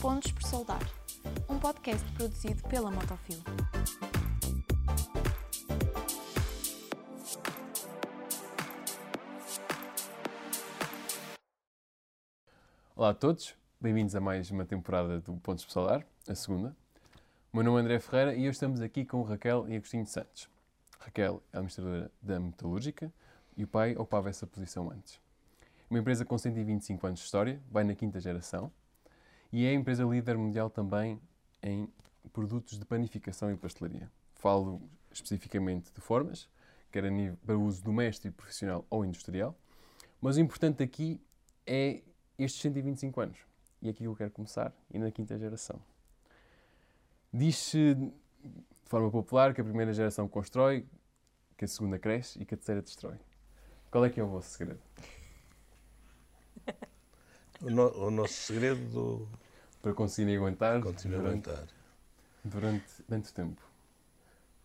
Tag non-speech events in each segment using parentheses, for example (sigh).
Pontos por Soldar, um podcast produzido pela Motofil. Olá a todos, bem-vindos a mais uma temporada do Pontos por Soldar, a segunda. O meu nome é André Ferreira e hoje estamos aqui com Raquel e Agostinho Santos. Raquel é administradora da Metalúrgica e o pai ocupava essa posição antes. Uma empresa com 125 anos de história, vai na quinta geração, e é a empresa líder mundial também em produtos de panificação e pastelaria. Falo especificamente de formas, quer a nível, para uso doméstico, profissional ou industrial, mas o importante aqui é estes 125 anos. E é aqui que eu quero começar, e na quinta geração. Diz-se de forma popular que a primeira geração constrói, que a segunda cresce e que a terceira destrói. Qual é que é o vosso segredo? (laughs) O, no, o nosso segredo Para conseguirem aguentar continua a durante, aguentar. durante tanto tempo.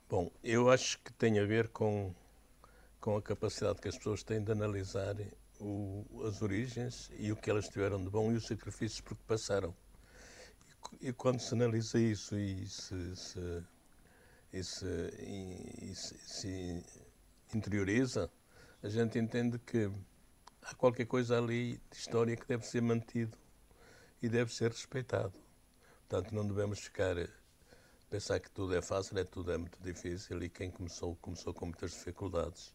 Bom, eu acho que tem a ver com, com a capacidade que as pessoas têm de analisar o- as origens e o que elas tiveram de bom e os sacrifícios por que passaram. E, e quando se analisa isso e se, se, e se, e se- se interioriza, a gente entende que há qualquer coisa ali de história que deve ser mantido e deve ser respeitado. Portanto, não devemos ficar pensar que tudo é fácil, é tudo é muito difícil e quem começou, começou com muitas dificuldades.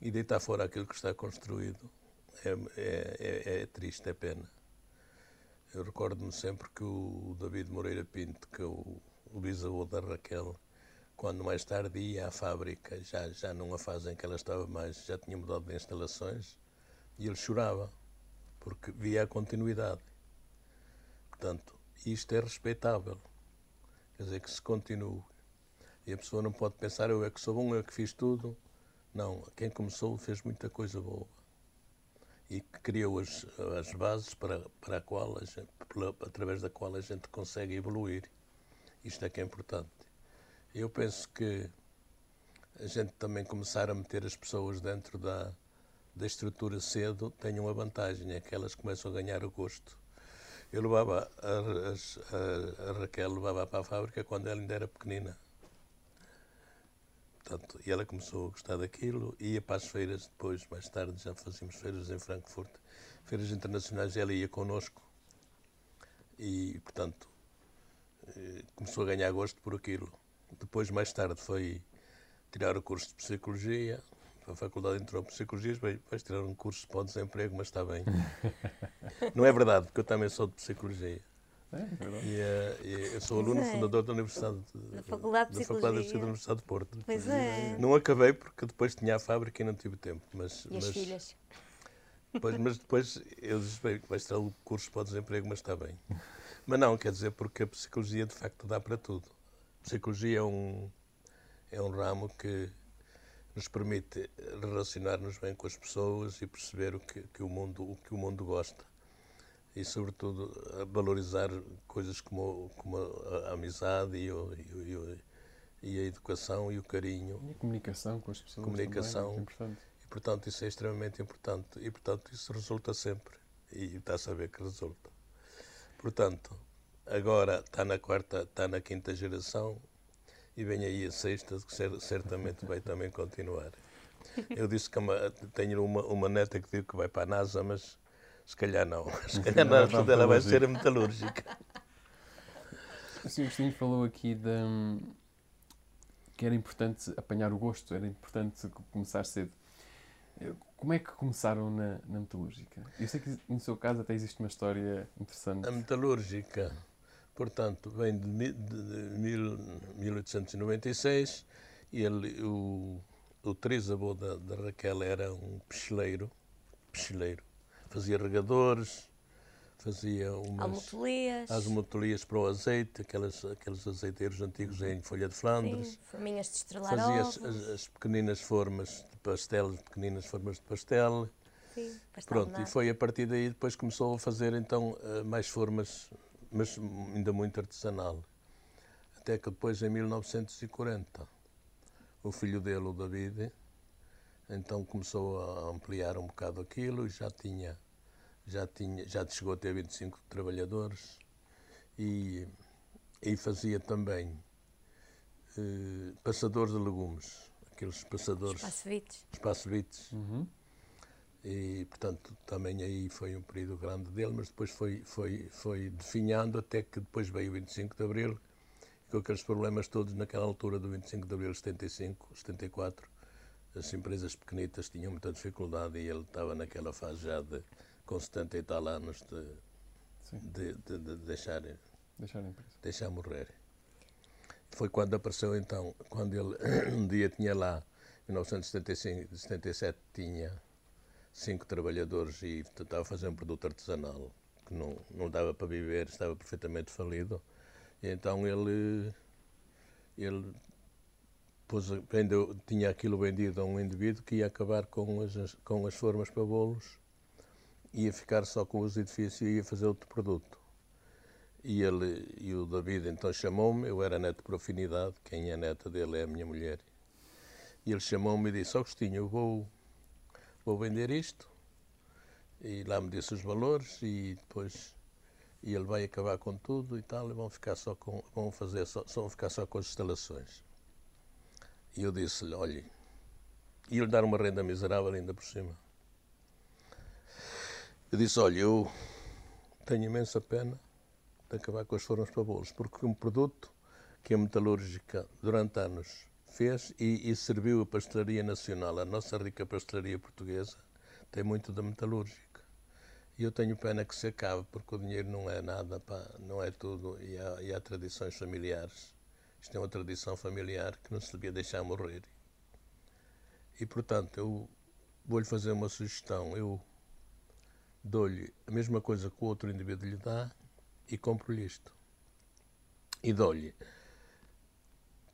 E deitar fora aquilo que está construído é, é, é, é triste, é pena. Eu recordo-me sempre que o David Moreira Pinto, que é o, o bisavô da Raquel, quando mais tarde ia à fábrica, já, já numa fase em que ela estava mais, já tinha mudado de instalações, e ele chorava, porque via a continuidade. Portanto, isto é respeitável. Quer dizer, que se continue. E a pessoa não pode pensar, eu é que sou bom, eu é que fiz tudo. Não, quem começou fez muita coisa boa. E criou as, as bases para, para a qual a gente, pela- através da qual a gente consegue evoluir. Isto é que é importante. Eu penso que a gente também começar a meter as pessoas dentro da, da estrutura cedo tem uma vantagem, é que elas começam a ganhar o gosto. Eu levava a, a- a Raquel levava para a fábrica quando ela ainda era pequenina. Portanto, e ela começou a gostar daquilo, ia para as feiras depois, mais tarde já fazíamos feiras em Frankfurt, feiras internacionais, ela ia connosco. E, portanto, eh, começou a ganhar gosto por aquilo. Depois, mais tarde, foi tirar o curso de Psicologia, a faculdade entrou em Psicologia, vai- vais tirar um curso para o desemprego, mas está bem. (laughs) Não é verdade, porque eu também sou de Psicologia. É, é verdade. E, eh, e eu sou aluno é. fundador da Universidade de, Da Faculdade de da Faculdade de Psicologia. Psicologia da Universidade de Porto. Pois é. Não acabei porque depois tinha a fábrica e não tive tempo. Mas, E as mas, filhas? Depois, mas depois eu disse, bem, vais tirar o curso para o desemprego, mas está bem. Mas não, quer dizer, porque a psicologia de facto dá para tudo. A psicologia é um, é um ramo que nos permite relacionar-nos bem com as pessoas e perceber o que, que o, mundo, o que o mundo gosta. E, sobretudo, valorizar coisas como, como a, amizade e, o- e o- e a educação e o carinho. E a comunicação com as pessoas Comunicação. também, é importante. E, portanto, isso é extremamente importante. E, portanto, isso resulta sempre. E está a saber que resulta. Portanto, agora está na quarta, está na quinta geração e vem aí a sexta, que cer- certamente vai também continuar. Eu disse que uma- tenho uma, uma neta que digo que vai para a NASA, mas se calhar não. (laughs) Se calhar a portanto, ela vai ser a metalúrgica. O Sr. Agostinho falou aqui de, hum, que era importante apanhar o gosto, era importante co- começar cedo. Como é que começaram na, na metalúrgica? Eu sei que no seu caso até existe uma história interessante. A metalúrgica, portanto, vem de, de- de mil- 1896 e ele, o, o trisavô da, da Raquel era um picheleiro, picheleiro. Fazia regadores, fazia umas Almotolias. as motolias para o azeite, aquelas, aqueles azeiteiros antigos em folha de Flandres. Sim, forminhas de estrelar Fazia as, as- as pequeninas formas de pastel, pequeninas formas de pastel. Sim, pastel Pronto, e foi a partir daí depois começou a fazer então eh, mais formas, mas ainda muito artesanal. Até que depois, em 1940, o filho dele, o David, então começou a ampliar um bocado aquilo e já tinha, já tinha, já chegou a ter 25 trabalhadores E, e fazia também eh, passadores de legumes, aqueles passadores, Espaçovites. espaçovites. Uhum. E, portanto, também aí foi um período grande dele, mas depois foi, foi, foi definhando até que depois veio o 25 de Abril, com aqueles problemas todos naquela altura do 25 de Abril de 75, 74, as empresas pequenitas tinham muita dificuldade e ele estava naquela fase já de, com 70 e tal anos de, de, de, de deixar, Deixar a empresa. deixar morrer. Foi quando apareceu então, quando ele (coughs) um dia tinha lá, em 1975, 77, tinha cinco trabalhadores e tentava fazer um produto artesanal que não, não dava para viver, estava perfeitamente falido. E então ele, ele pôs, vendeu, tinha aquilo vendido a um indivíduo que ia acabar com as, com as formas para bolos, ia ficar só com os edifícios e ia fazer outro produto. E, ele, e o David então chamou-me, eu era neto por afinidade, quem é neta dele é a minha mulher. E ele chamou-me e disse, Agostinho, eu vou, vou vender isto. E lá me disse os valores e depois e ele vai acabar com tudo e tal, e vão ficar só com, vão fazer só, só vão ficar só com as instalações. E eu disse-lhe, olhe, ia-lhe dar uma renda miserável ainda por cima. Eu disse, olha, eu tenho imensa pena de acabar com as formas para bolos, porque um produto que a metalúrgica durante anos fez e, e serviu a pastelaria nacional, a nossa rica pastelaria portuguesa, tem muito da metalúrgica. E eu tenho pena que se acabe, porque o dinheiro não é nada, pá, não é tudo, e há, e há tradições familiares. Isto é uma tradição familiar que não se devia deixar morrer. E, portanto, eu vou-lhe fazer uma sugestão. Eu dou-lhe a mesma coisa que o outro indivíduo lhe dá e compro-lhe isto. E dou-lhe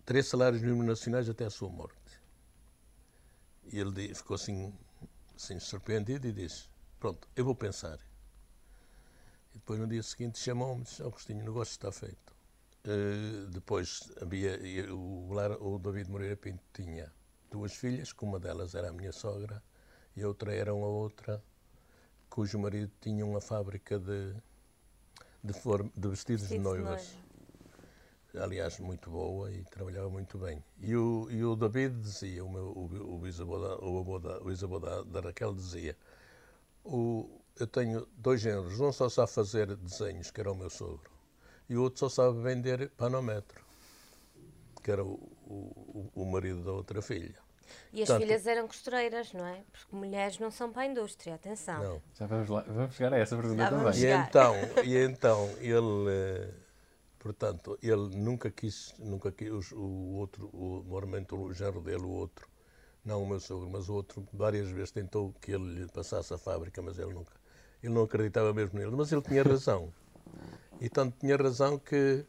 três salários mínimos nacionais até a sua morte. E ele ficou assim, assim surpreendido e disse: Pronto, eu vou pensar. E depois no dia seguinte chamou-me e disse: Agostinho, o negócio está feito. Eh, depois havia o, o David Moreira Pinto tinha duas filhas, que uma delas era a minha sogra e a outra era uma outra cujo marido tinha uma fábrica de, de, form- de vestidos de Vestidos de noivas aliás, muito boa e trabalhava muito bem. E o, e o David dizia, o, meu, o, o bisavô, da, o avô da, o bisavô da, da Raquel dizia, o, eu tenho dois géneros, um só sabe fazer desenhos, que era o meu sogro, e o outro só sabe vender panometro, que era o, o, o marido da outra filha. E as Portanto- filhas eram costureiras, não é? Porque mulheres não são para a indústria, atenção. Não. Já vamos lá, vamos chegar a essa pergunta também. E então, e então ele, eh, portanto, ele nunca quis, nunca quis o outro, o, normalmente o genro dele, o outro, não o meu sogro, mas o outro, várias vezes tentou que ele lhe passasse a fábrica, mas ele nunca, ele não acreditava mesmo nele, mas ele tinha (laughs) razão. E tanto tinha razão que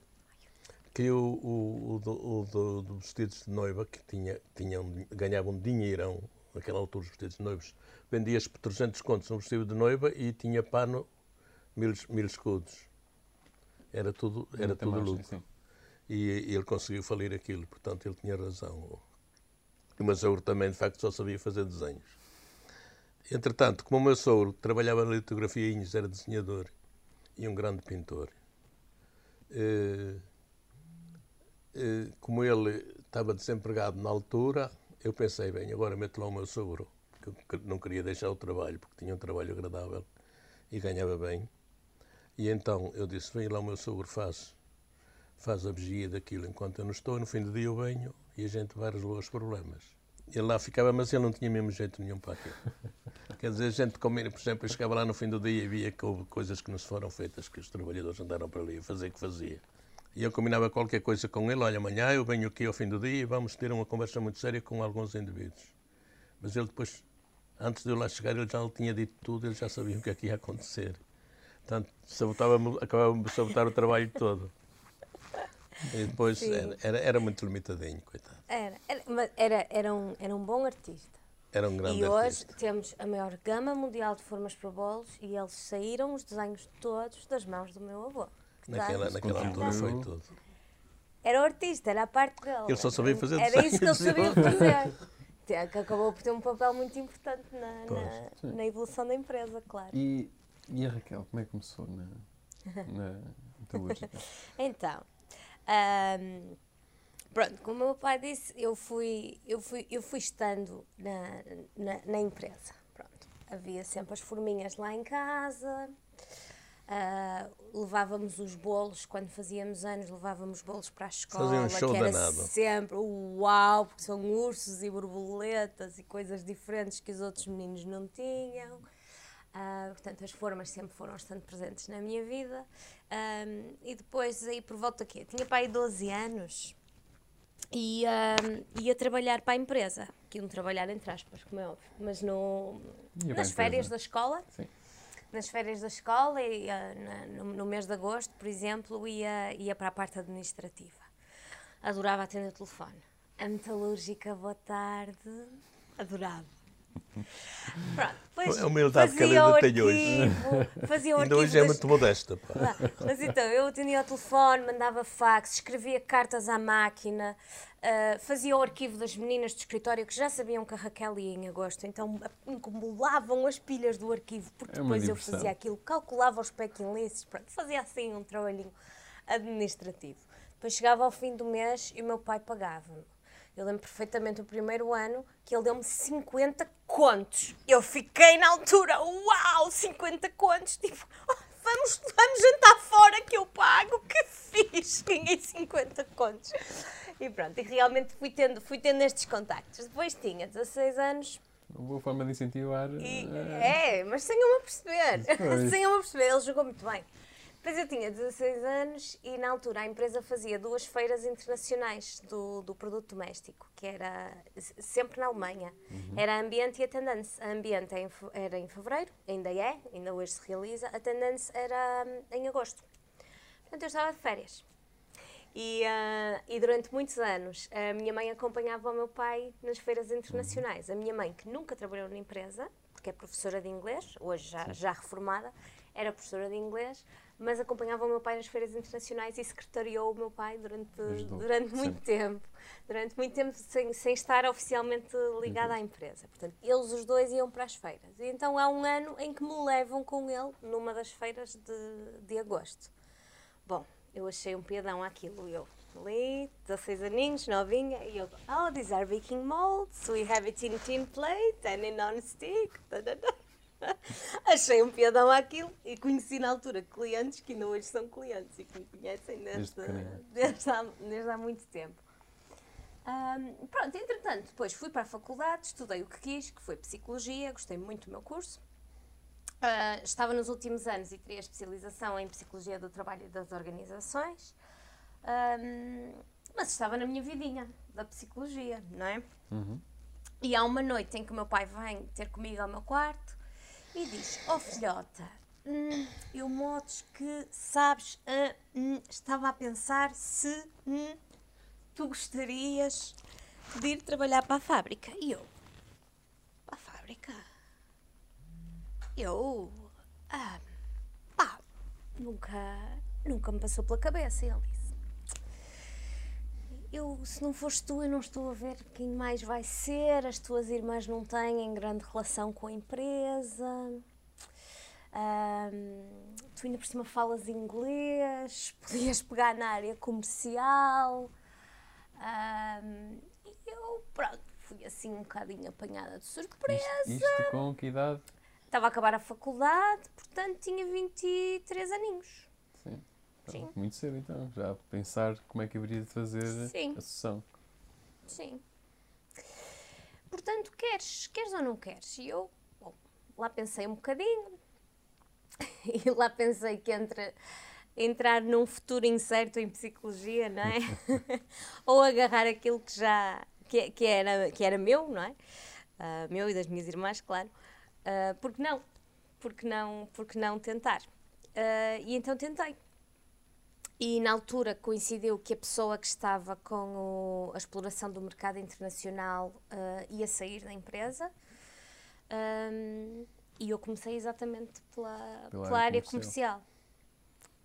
que o, o, o, o do, do vestidos de noiva, que tinha, tinha ganhava um dinheirão, naquela altura os vestidos de noivos, vendia-se por 300 contos um vestido de noiva e tinha pano mil, mil escudos. Era tudo, era tudo margem, lucro. sim. E, e ele conseguiu falir aquilo, portanto ele tinha razão. O meu sogro também, de facto, só sabia fazer desenhos. Entretanto, como o meu sogro trabalhava na litografia Inhos, era desenhador e um grande pintor, eh, eh, como ele estava desempregado na altura, eu pensei, bem, agora meto lá o meu sogro, que eu que não queria deixar o trabalho, porque tinha um trabalho agradável e ganhava bem. E então eu disse, vem lá o meu sogro, faz, faz a vigia daquilo enquanto eu não estou, no fim do dia eu venho e a gente vai resolver os problemas. Ele lá ficava, mas ele não tinha mesmo jeito nenhum para aquilo. (laughs) Quer dizer, a gente combina, por exemplo, eu chegava lá no fim do dia e via que houve coisas que não se foram feitas, que os trabalhadores andaram para ali a fazer o que fazia. E eu combinava qualquer coisa com ele, olha, amanhã eu venho aqui ao fim do dia e vamos ter uma conversa muito séria com alguns indivíduos. Mas ele depois, antes de eu lá chegar, ele já tinha dito tudo, ele já sabia o que é que ia acontecer. Portanto, sabotava acabava de sabotar o trabalho todo. E depois era, era, era muito limitadinho, coitado. Era, era, mas era, era, um, era um bom artista. Era um grande e hoje artista. temos a maior gama mundial de formas para bolos e eles saíram os desenhos todos das mãos do meu avô. Naquela, naquela altura foi tudo. Era o artista, era a parte dele. Ele só sabia fazer Era isso que ele sabia fazer. Te- Que acabou por ter um papel muito importante na, na, na evolução da empresa, claro. E, e a Raquel, como é que começou? Na... (laughs) na metalúrgica. Então, ahm, pronto, como o meu pai disse, eu fui, eu fui, eu fui estando na, na, na empresa. Pronto, havia sempre as forminhas lá em casa. ah, levávamos os bolos, quando fazíamos anos, levávamos bolos para a escola, um show que era danado. sempre uau, porque são ursos e borboletas e coisas diferentes que os outros meninos não tinham. Ah, portanto, as formas sempre foram bastante presentes na minha vida. Ahm, e depois, aí por volta aqui, tinha para aí 12 anos e ahm, ia trabalhar para a empresa. Que um trabalhar entre aspas, como é óbvio, mas no, nas férias empresa. da escola. Sim. Nas férias da escola, e, na- no, no mês de agosto, por exemplo, ia, ia para a parte administrativa. Adorava atender o telefone. A metalúrgica, boa tarde. Adorava. Pronto, depois A humildade que fazia ela ainda tem hoje. arquivo, Fazia (laughs) Ainda hoje é das- muito modesta. pá. Mas então, eu atendia ao telefone, mandava fax, escrevia cartas à máquina, ah, fazia o arquivo das meninas do escritório que já sabiam que a Raquel ia em agosto, então acumulavam as pilhas do arquivo, porque É depois eu diversão. fazia aquilo, calculava os packing lists, pronto, fazia assim um trabalhinho administrativo. Depois chegava ao fim do mês e o meu pai pagava-me. Eu lembro perfeitamente o primeiro ano que ele deu-me 50 contos. Eu fiquei na altura, uau, 50 contos, tipo, (laughs) "Oh, vamos, vamos jantar fora que eu pago, (laughs) que fiz, ganhei 50 contos. E pronto, e realmente fui tendo, fui tendo estes contactos. Depois tinha 16 anos Uma boa forma de incentivar. e, eh, é, mas sem eu me aperceber. Pois. (laughs) sem eu me aperceber, ele jogou muito bem. Depois eu tinha 16 anos e na altura a empresa fazia duas feiras internacionais do, do produto doméstico, que era sempre na Alemanha. Era a Ambiente e a Tendance. A Ambiente era em fevereiro, ainda é, ainda hoje se realiza. A Tendance era hum, em agosto. Portanto, eu estava de férias. E, ah, e durante muitos anos a minha mãe acompanhava o meu pai nas feiras internacionais. A minha mãe, que nunca trabalhou na empresa, porque é professora de inglês, hoje já, já reformada, era professora de inglês, mas acompanhava o meu pai nas feiras internacionais e secretariou o meu pai durante, Ajudou, durante muito tempo. Durante muito tempo sem, sem estar oficialmente ligada à empresa. Portanto, eles os dois iam para as feiras. E então há um ano em que me levam com ele numa das feiras de, de agosto. Bom, eu achei um piadão aquilo. Eu ali, 16 aninhos, novinha, e eu, oh, these are baking molds, we have it in tin plate and in non-stick. Tadadá." (laughs) Achei um piadão aquilo e conheci na altura clientes que ainda hoje são clientes e que me conhecem Desde desde, há, desde há muito tempo. Ahm, pronto, entretanto, depois fui para a faculdade, estudei o que quis, que foi Psicologia, gostei muito do meu curso. Ah, estava nos últimos anos e teria especialização em Psicologia do Trabalho e das Organizações, Ahm, mas estava na minha vidinha da Psicologia, não é? Uhum. E há uma noite em que o meu pai vem ter comigo ao meu quarto e diz: Oh filhota, hum, eu modos que sabes, ah, hum, estava a pensar se hum, tu gostarias de ir trabalhar para a fábrica. E eu: Para a fábrica? Eu. Ah, pá, nunca, nunca me passou pela cabeça. Ele eu, se não fores tu, eu não estou a ver quem mais vai ser. As tuas irmãs não têm grande relação com a empresa. Ahm, tu ainda por cima falas inglês, (laughs) podias pegar na área comercial. E eu, pronto, fui assim um bocadinho apanhada de surpresa. Isto, isto com que idade? Estava a acabar a faculdade, portanto tinha 23 aninhos. Sim. Muito cedo então, já a pensar como é que haveria de fazer Sim. a sessão. Sim. Portanto, queres, queres ou não queres? E eu, bom, lá pensei um bocadinho (laughs) e lá pensei que entre entrar num futuro incerto em psicologia, não é? (laughs) ou agarrar aquilo que já que, que era, que era meu, não é? Ah, meu e das minhas irmãs, claro. Ah, porque não? Porque não, porque não tentar? Ah, e então tentei. E na altura coincidiu que a pessoa que estava com o- a exploração do mercado internacional ah, ia sair da empresa. Ahm, e eu comecei exatamente pela, Pela pela, área comercial. comercial.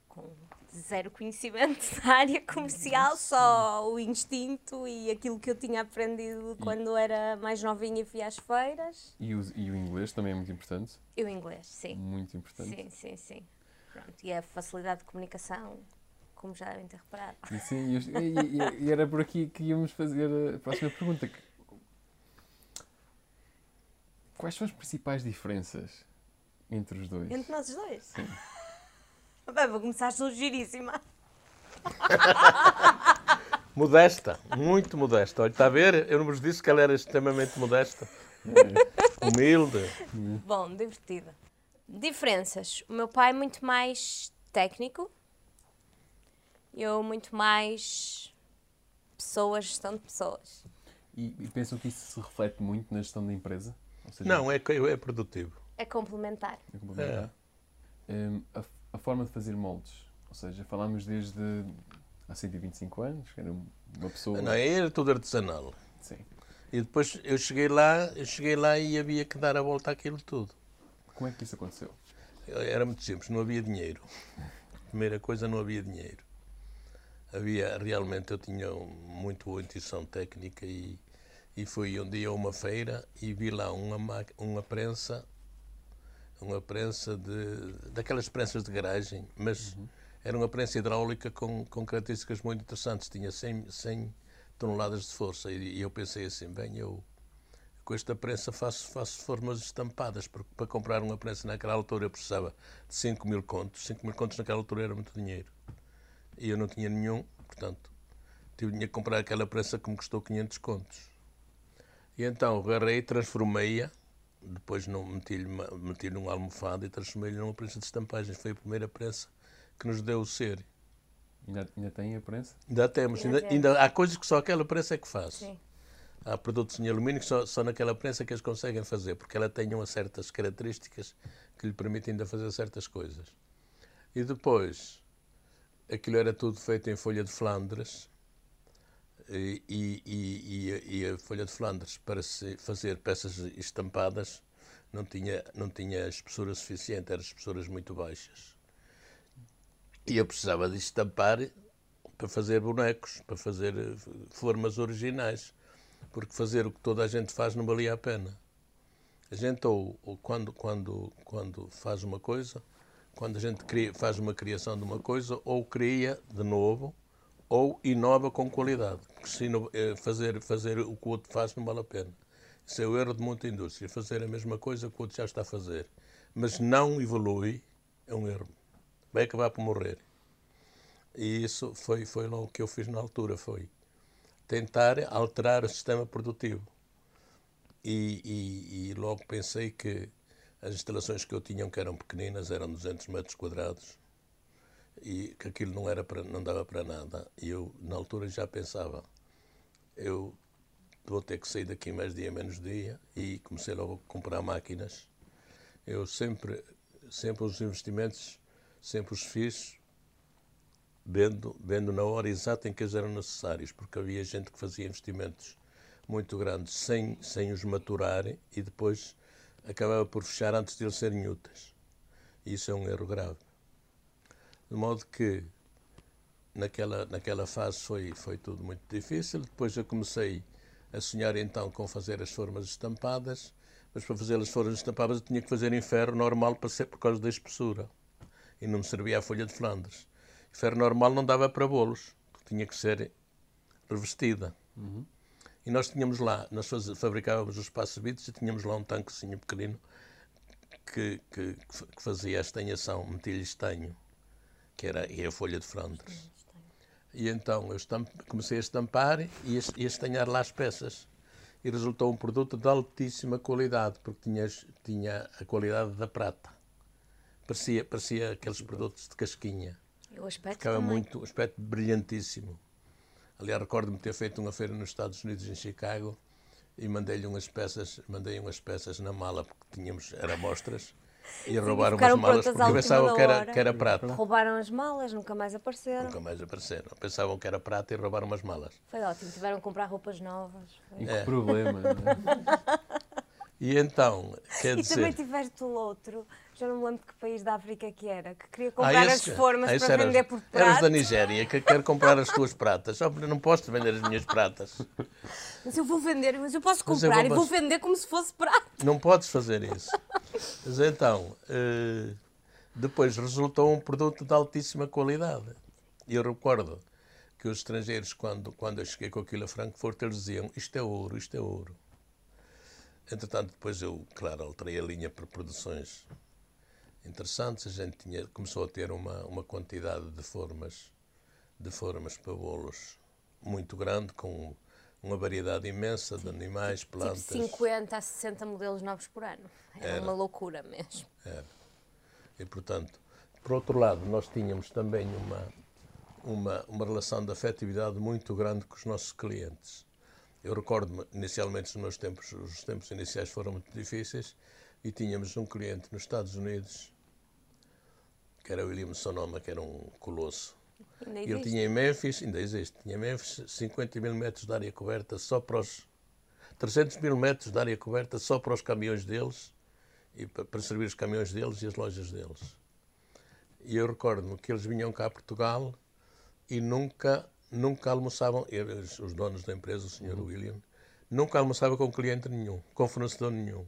Com zero conhecimento (laughs) da área comercial, só o instinto e aquilo que eu tinha aprendido quando era mais novinha e fui às feiras. E o, e o inglês também é muito importante. E o inglês, sim. Muito importante. Sim, sim, sim. Pronto, e a facilidade de comunicação, como já devem ter reparado. E, sim, e, e- era por aqui que íamos fazer a próxima pergunta. que- Quais são as principais diferenças entre os dois? Entre nós os dois. (laughs) Bem, vou começar giríssima. (laughs) Modesta, muito modesta. Olha, está a ver? Eu não vos disse que ela era extremamente modesta. Humilde. Bom, divertida. Diferenças. O meu pai é muito mais técnico. Eu muito mais pessoas, gestão de pessoas. E, e pensam que isso se reflete muito na gestão da empresa? Ou seja, Não, é, que- é produtivo. É complementar. é complementar? Hum, a, a forma de fazer moldes. Ou seja, falámos desde há 125 anos, que era uma pessoa. Não, era tudo artesanal. Sim. E depois eu cheguei lá, eu cheguei lá e havia que dar a volta àquilo tudo. Como é que isso aconteceu? Era muito simples, não havia dinheiro. Primeira coisa, não havia dinheiro. Havia, realmente, eu tinha muito boa intuição técnica e, e fui um dia a uma feira e vi lá uma, ma- uma prensa, uma prensa de, daquelas prensas de garagem, mas era uma prensa hidráulica com, com características muito interessantes, tinha 100, 100 toneladas de força e, e eu pensei assim, bem, eu com esta prensa faço, faço formas estampadas, porque para comprar uma prensa naquela altura eu precisava de 5 mil contos. 5 mil contos naquela altura era muito dinheiro. E eu não tinha nenhum, portanto, tive tinha que comprar aquela prensa que me custou 500 contos. E então agarrei, transformei-a, depois não meti-lhe meti-lhe numa almofada e transformei-lhe numa prensa de estampagens. Foi a primeira prensa que nos deu o ser. Ainda, ainda tem a prensa? Ainda temos, Ainda ainda, ainda há coisas que só aquela prensa é que faz. Sim. Há produtos em alumínio que só, só naquela prensa que eles conseguem fazer, porque ela tem umas certas características que lhe permitem ainda fazer certas coisas. E depois, aquilo era tudo feito em folha de Flandres, e, e- e- e a- folha de Flandres, para se fazer peças estampadas, não tinha, não tinha espessura suficiente, eram espessuras muito baixas. E eu precisava de estampar para fazer bonecos, para fazer eh, formas originais porque fazer o que toda a gente faz não valia a pena. A gente, ou, ou quando, quando, quando faz uma coisa, quando a gente cria, faz uma criação de uma coisa, ou cria de novo, ou inova com qualidade. Porque se eh, fazer, fazer o que o outro faz não vale a pena. Isso é o erro de muita indústria, fazer a mesma coisa que o outro já está a fazer. Mas não evolui, é um erro. Vai acabar por morrer. E isso foi, foi logo o que eu fiz na altura, foi tentar alterar o sistema produtivo. E, e- e logo pensei que as instalações que eu tinha, que eram pequeninas, eram 200 metros quadrados, e que aquilo não, era para, não dava para nada. E eu, na altura, já pensava, eu vou ter que sair daqui mais dia, menos dia, e comecei logo a comprar máquinas. Eu sempre, sempre os investimentos, sempre os fiz vendo, vendo na hora exata em que eles eram necessários, porque havia gente que fazia investimentos muito grandes sem, sem os maturarem e depois acabava por fechar antes de eles serem úteis. Isso é um erro grave. De modo que naquela, naquela fase foi, foi tudo muito difícil. Depois eu comecei a sonhar então com fazer as formas estampadas, mas para fazer as formas estampadas eu tinha que fazer em ferro normal para ser por causa da espessura. E não me servia a folha de Flandres. Ferro normal não dava para bolos, tinha que ser revestida. E nós tínhamos lá, nós fabricávamos os passabitos e tínhamos lá um tanquezinho pequenino que, que, que fazia a estanhação, metia-lhe estanho, que era e a folha de Flandres. E então eu estamp- comecei a estampar e a, e a estanhar lá as peças. E resultou um produto de altíssima qualidade, porque tinha, tinha a qualidade da prata. Parecia, parecia aqueles produtos de casquinha. E o aspecto Ficava também. muito, um aspecto brilhantíssimo. Aliás, recordo-me ter feito uma feira nos Estados Unidos, em Chicago, e mandei-lhe umas peças, mandei umas peças na mala, porque tínhamos, era amostras, e roubaram umas ficaram malas, porque pensavam que era, que era prata. Roubaram as malas, nunca mais apareceram. Nunca mais apareceram. Pensavam que era prata e roubaram umas malas. Foi ótimo, tiveram que comprar roupas novas. E que É. problema, não é? (laughs) E então, quer (laughs) E também dizer... tiveste o outro, já não me lembro de que país da África que era, que queria Ah, comprar esse- as formas ah, para era- vender por Eras prato. da Nigéria, que quer comprar as tuas pratas. Só porque não posso vender as minhas pratas. Mas eu vou vender, mas eu posso Mas eu comprar vou- e vou vender como se fosse prato. Não podes fazer isso. Mas então, eh, depois resultou um produto de altíssima qualidade. E eu recordo que os estrangeiros, quando, quando eu cheguei com aquilo a Frankfurt, eles diziam isto é ouro, isto é ouro. Entretanto, depois eu, claro, alterei a linha para produções interessantes. A gente tinha, começou a ter uma, uma quantidade de formas, de formas para bolos muito grande, com uma variedade imensa de animais, plantas. Tipo 50 a 60 modelos novos por ano. Era, Era. uma loucura mesmo. Era. E, portanto, por outro lado, nós tínhamos também uma, uma, uma relação de afetividade muito grande com os nossos clientes. Eu recordo-me, inicialmente, os meus tempos, os tempos iniciais foram muito difíceis e tínhamos um cliente nos Estados Unidos, que era o William Sonoma, que era um colosso. Ainda ele tinha em Memphis, ainda existe, tinha em Memphis 50 mil metros de área coberta só para os 300 mil metros de área coberta só para os caminhões deles e pa- para servir os caminhões deles e as lojas deles. E eu recordo-me que eles vinham cá a Portugal e nunca, nunca almoçavam, eles, os donos da empresa, o Sr. William, nunca almoçava com cliente nenhum, com fornecedor nenhum.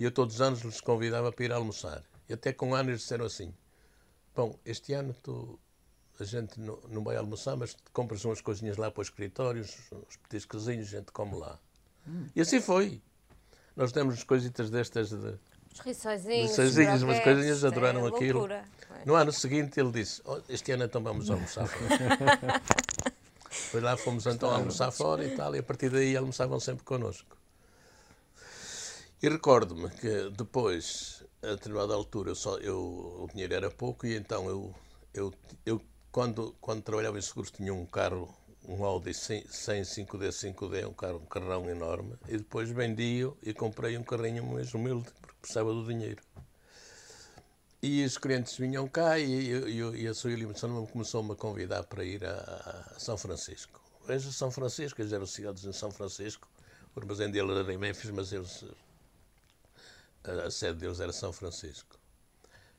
E eu todos os anos lhes convidava para ir almoçar. E até com um ano eles disseram assim, bom, este ano tu a gente não, não vai almoçar, mas compras umas coisinhas lá para os escritórios, uns petiscozinhos, a gente come lá. E assim foi. Nós temos coisitas destas de. Os rissóizinhos, Os rissóizinhos, os umas coisinhas, adoraram é aquilo. loucura. No ano seguinte ele disse, "Oh, este ano então vamos almoçar fora. (laughs) Foi lá, fomos então almoçar fora e tal, e a partir daí almoçavam sempre connosco. E recordo-me que depois, a determinada altura, só, eu, o dinheiro era pouco e então eu, eu, eu quando, quando trabalhava em seguros, tinha um carro, um Audi 100 5D 5D, um, carro, um carrão enorme, e depois vendi-o e comprei um carrinho mais humilde, porque precisava do dinheiro. E os clientes vinham cá e, eu- e a Limição começou-me a convidar para ir a, a São Francisco. Veja São Francisco, eles eram cidades em São Francisco, o armazém dele era em Memphis, mas eles, a, sede deles era São Francisco.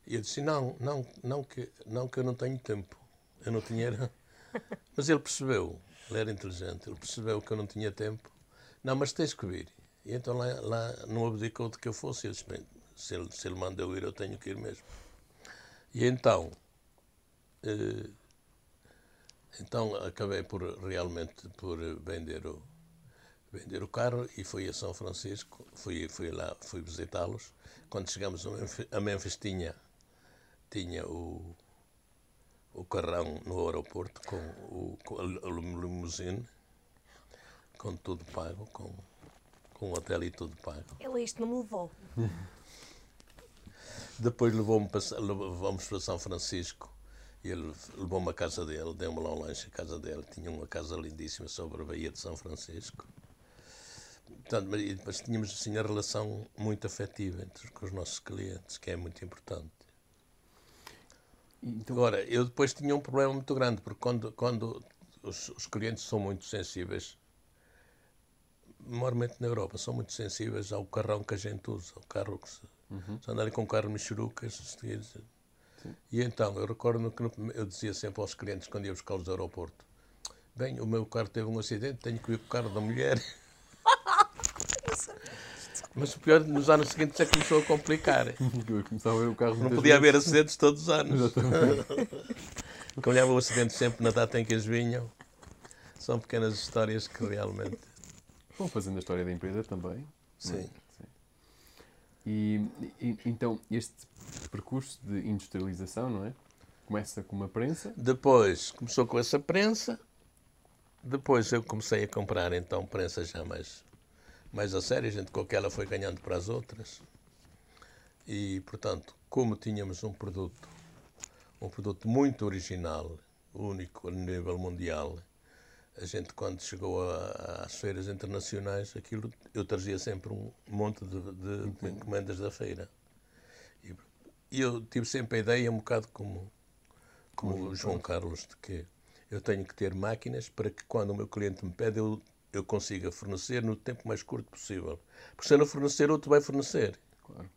E eu disse, não, não, não que, não que eu não tenho tempo, eu não tinha... era-" (laughs) Mas ele percebeu, ele era inteligente, ele percebeu que eu não tinha tempo. Não, mas tens que vir. E então lá, lá não abdicou de que eu fosse. Eu disse, bem, se ele, se ele manda eu ir, eu tenho que ir mesmo. E então, eh, então acabei por realmente por vender o, vender o carro e fui a São Francisco, fui, fui lá, fui visitá-los. Quando chegamos a Memphis, tinha, tinha o, o carrão no aeroporto com o, com a limusine, com tudo pago, com, com o hotel e tudo pago. Ele isto não me levou. (laughs) Depois levou-me para, levamos para São Francisco e ele levou-me à casa dele, deu-me lá um lanche à casa dele. Tinha uma casa lindíssima sobre a Baía de São Francisco. Portanto, mas- depois tínhamos assim a relação muito afetiva entre, com os nossos clientes, que é muito importante. Então, Agora, eu depois tinha um problema muito grande, porque quando, quando os, os clientes são muito sensíveis, normalmente na Europa, são muito sensíveis ao carrão que a gente usa, ao carro que se, se andarem com carro michurucas. se- E então, eu recordo que no- eu dizia sempre aos clientes, quando ia buscá-los do aeroporto, bem, o meu carro teve um acidente, tenho que ir com o carro da mulher. (laughs) Mas o pior, nos anos seguintes é que começou a complicar. (laughs) começava a ver o carro Não podia haver acidentes todos os anos. Olhava o acidente sempre na data em que eles vinham. São pequenas histórias que realmente. Vão fazendo a história da empresa também. Sim. E, e- então, este percurso de industrialização, não é? Começa com uma prensa. Depois começou com essa prensa. Depois eu comecei a comprar então prensa já mais, mais a sério. A gente com aquela foi ganhando para as outras. E portanto, como tínhamos um produto, um produto muito original, único a nível mundial, a gente quando chegou a- às feiras internacionais, aquilo eu trazia sempre um monte de, de encomendas da feira. E, e eu tive sempre a ideia, um bocado como, como o João Carlos, de que eu tenho que ter máquinas para que quando o meu cliente me pede, eu, eu consiga fornecer no tempo mais curto possível. Porque se eu não fornecer, outro vai fornecer. Claro.